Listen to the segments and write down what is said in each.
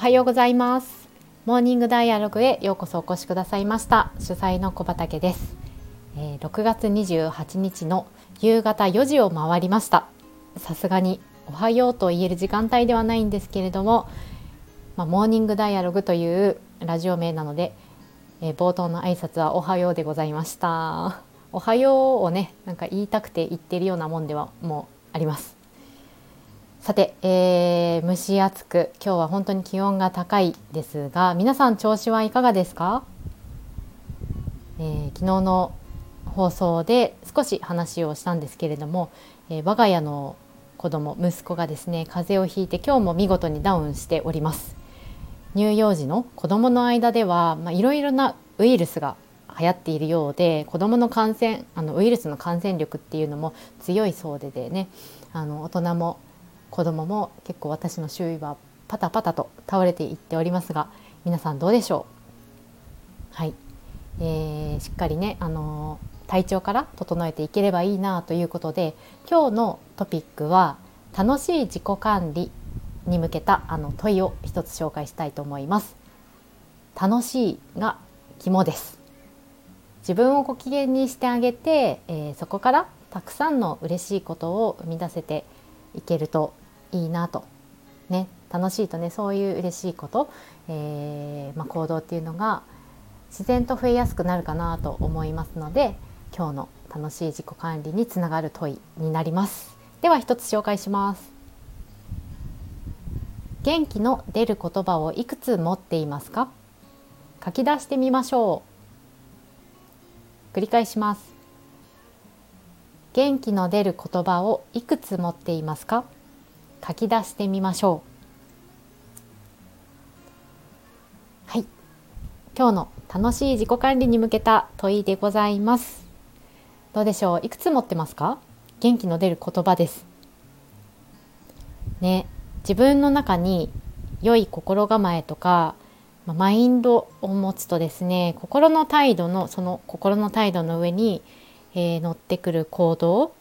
おはようございます。モーニングダイアログへようこそお越しくださいました。主催の小畑です、えー、6月28日の夕方4時を回りました。さすがにおはようと言える時間帯ではないんですけれども、まあ、モーニングダイアログというラジオ名なので、えー、冒頭の挨拶はおはようでございました。おはようをねなんか言いたくて言ってるようなもんではもうあります。さて、えー、蒸し暑く今日は本当に気温が高いですが皆さん調子はいかがですか、えー、昨日の放送で少し話をしたんですけれども、えー、我が家の子供息子がですね風邪をひいて今日も見事にダウンしております。乳幼児の子供の間ではいろいろなウイルスが流行っているようで子どもの感染あのウイルスの感染力っていうのも強いそうででねあの大人も子ども結構私の周囲はパタパタと倒れていっておりますが皆さんどうでしょう？はい、えー、しっかりね、あの体調から整えていければいいなということで今日のトピックは楽しい自己管理に向けたあの問いを一つ紹介したいと思います。楽しいが肝です。自分をご機嫌にしてあげて、えー、そこからたくさんの嬉しいことを生み出せていけるといいなと。ね。楽しいとねそういう嬉しいこと、えー、まあ、行動っていうのが自然と増えやすくなるかなと思いますので今日の楽しい自己管理につながる問いになります。では一つ紹介します。元気の出る言葉をいくつ持っていますか？書き出してみましょう。繰り返します。元気の出る言葉をいくつ持っていますか？書き出してみましょう。はい。今日の楽しい自己管理に向けた問いでございます。どうでしょう？いくつ持ってますか？元気の出る言葉です。ね自分の中に良い心構えとかマインドを持つとですね心の態度のその心の態度の上に、えー、乗ってくる行動、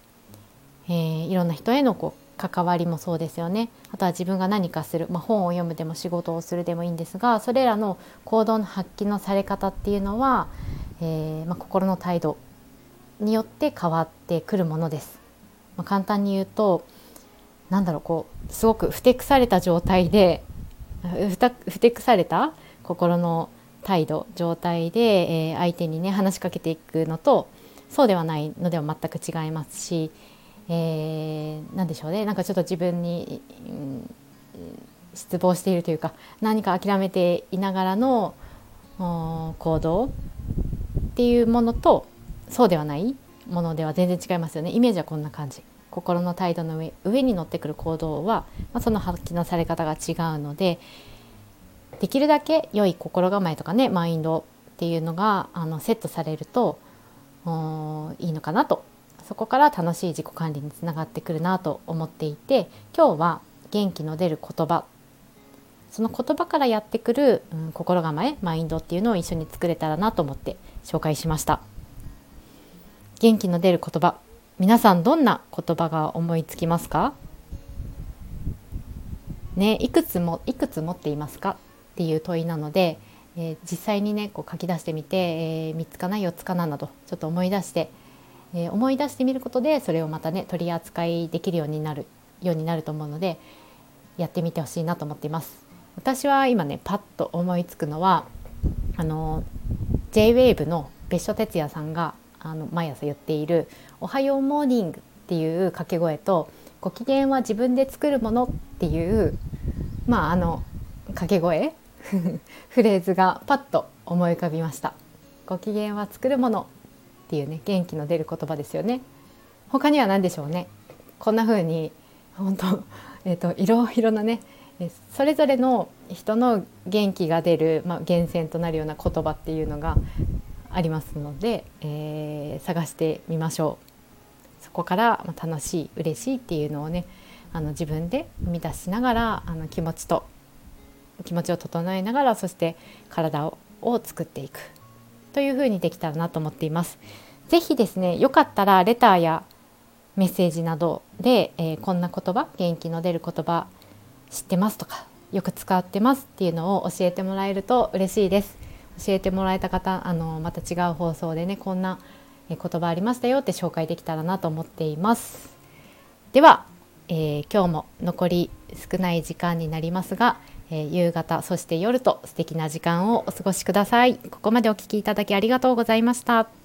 えー、いろんな人へのこう関わりもそうですよねあとは自分が何かする、まあ、本を読むでも仕事をするでもいいんですがそれらの行動の発揮のされ方っていうのは、えー、まあ、心の態度によって変わってくるものです。まあ、簡単に言うとなんだろうこうすごくふてくされた状態でふたふてくされた心の態度状態で、えー、相手にね話しかけていくのとそうではないのでは全く違いますしえー、でしょうね。なんかちょっと自分に、うん、失望しているというか何か諦めていながらの行動っていうものとそうではないものでは全然違いますよね。イメージはこんな感じ。心の態度の上上に乗ってくる行動は、まあ、その発揮のされ方が違うのでできるだけ良い心構えとかねマインドっていうのがあのセットされるといいのかなと。そこから楽しい自己管理につながってくるなと思っていて今日は元気の出る言葉。その言葉からやってくる、うん、心構えマインドっていうのを一緒に作れたらなと思って紹介しました。元気の出る言葉。皆さんどんな言葉が思いつきますか？ねいくつもいくつ持っていますか？っていう問いなので、えー、実際にねこう書き出してみて、えー、3つかな4つかななどちょっと思い出してえー、思い出してみることでそれをまたね取り扱いできるようになるようになると思うのでやってみてほしいなと思っています。私は今ねパッと思いつくのはあの JWAVE の別所哲也さんがあの毎朝言っている「おはようモーニング」っていう掛け声と「ご機嫌は自分で作るもの」っていうまああの掛け声 フレーズがパッと思い浮かびました。ご機嫌は作るものっていうね元気の出る言葉ですよね。他には何でしょうね。こんな風に本当えっ、ー、といろいろなねそれぞれの人の元気が出る、まあ、源泉となるような言葉っていうのがありますので、えー、探してみましょう。そこから楽しい嬉しいっていうのをねあの自分で生み出しながらあの気持ちと気持ちを整えながらそして体をを作っていくというふうにできたらなと思っています。ぜひですねよかったらレターやメッセージなどで、えー、こんな言葉元気の出る言葉知ってますとかよく使ってますっていうのを教えてもらえると嬉しいです教えてもらえた方あのまた違う放送でねこんな言葉ありましたよって紹介できたらなと思っていますでは、えー、今日も残り少ない時間になりますが、えー、夕方そして夜と素敵な時間をお過ごしください。ここまでお聴きいただきありがとうございました。